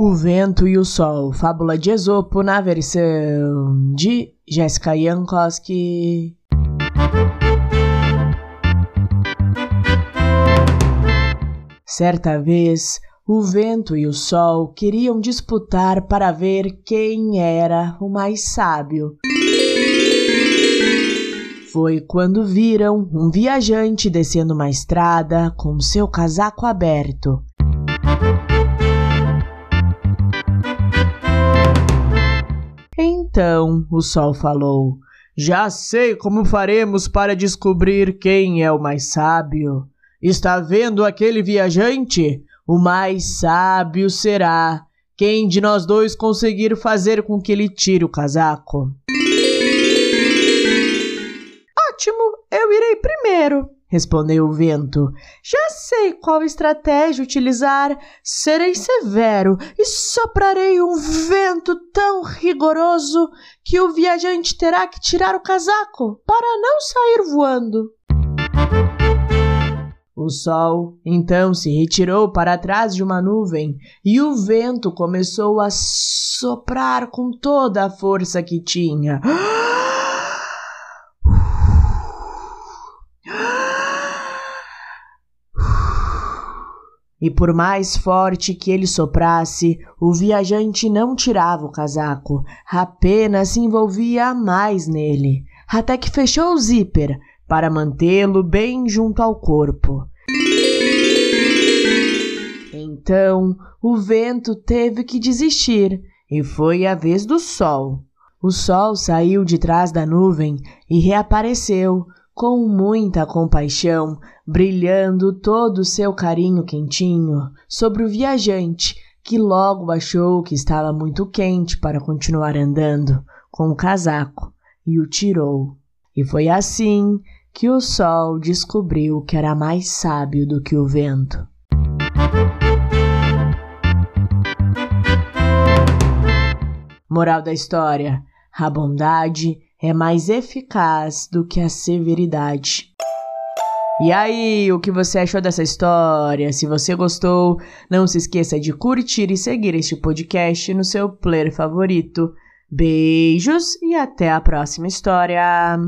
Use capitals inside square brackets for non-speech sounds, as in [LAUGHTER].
O Vento e o Sol, fábula de Esopo na versão de Jessica Jankowski. Certa vez, o vento e o sol queriam disputar para ver quem era o mais sábio. Foi quando viram um viajante descendo uma estrada com seu casaco aberto. Então o sol falou: Já sei como faremos para descobrir quem é o mais sábio. Está vendo aquele viajante? O mais sábio será quem de nós dois conseguir fazer com que ele tire o casaco. Ótimo, eu irei primeiro, respondeu o vento. Já sei qual estratégia utilizar. Serei severo e soprarei um vento tão rigoroso que o viajante terá que tirar o casaco para não sair voando. O sol então se retirou para trás de uma nuvem e o vento começou a soprar com toda a força que tinha. [GASPS] E por mais forte que ele soprasse, o viajante não tirava o casaco, apenas se envolvia mais nele, até que fechou o zíper para mantê-lo bem junto ao corpo. Então o vento teve que desistir e foi a vez do sol. O sol saiu de trás da nuvem e reapareceu com muita compaixão, brilhando todo o seu carinho quentinho sobre o viajante, que logo achou que estava muito quente para continuar andando com o casaco e o tirou. E foi assim que o sol descobriu que era mais sábio do que o vento. Moral da história: a bondade é mais eficaz do que a severidade. E aí, o que você achou dessa história? Se você gostou, não se esqueça de curtir e seguir este podcast no seu player favorito. Beijos e até a próxima história!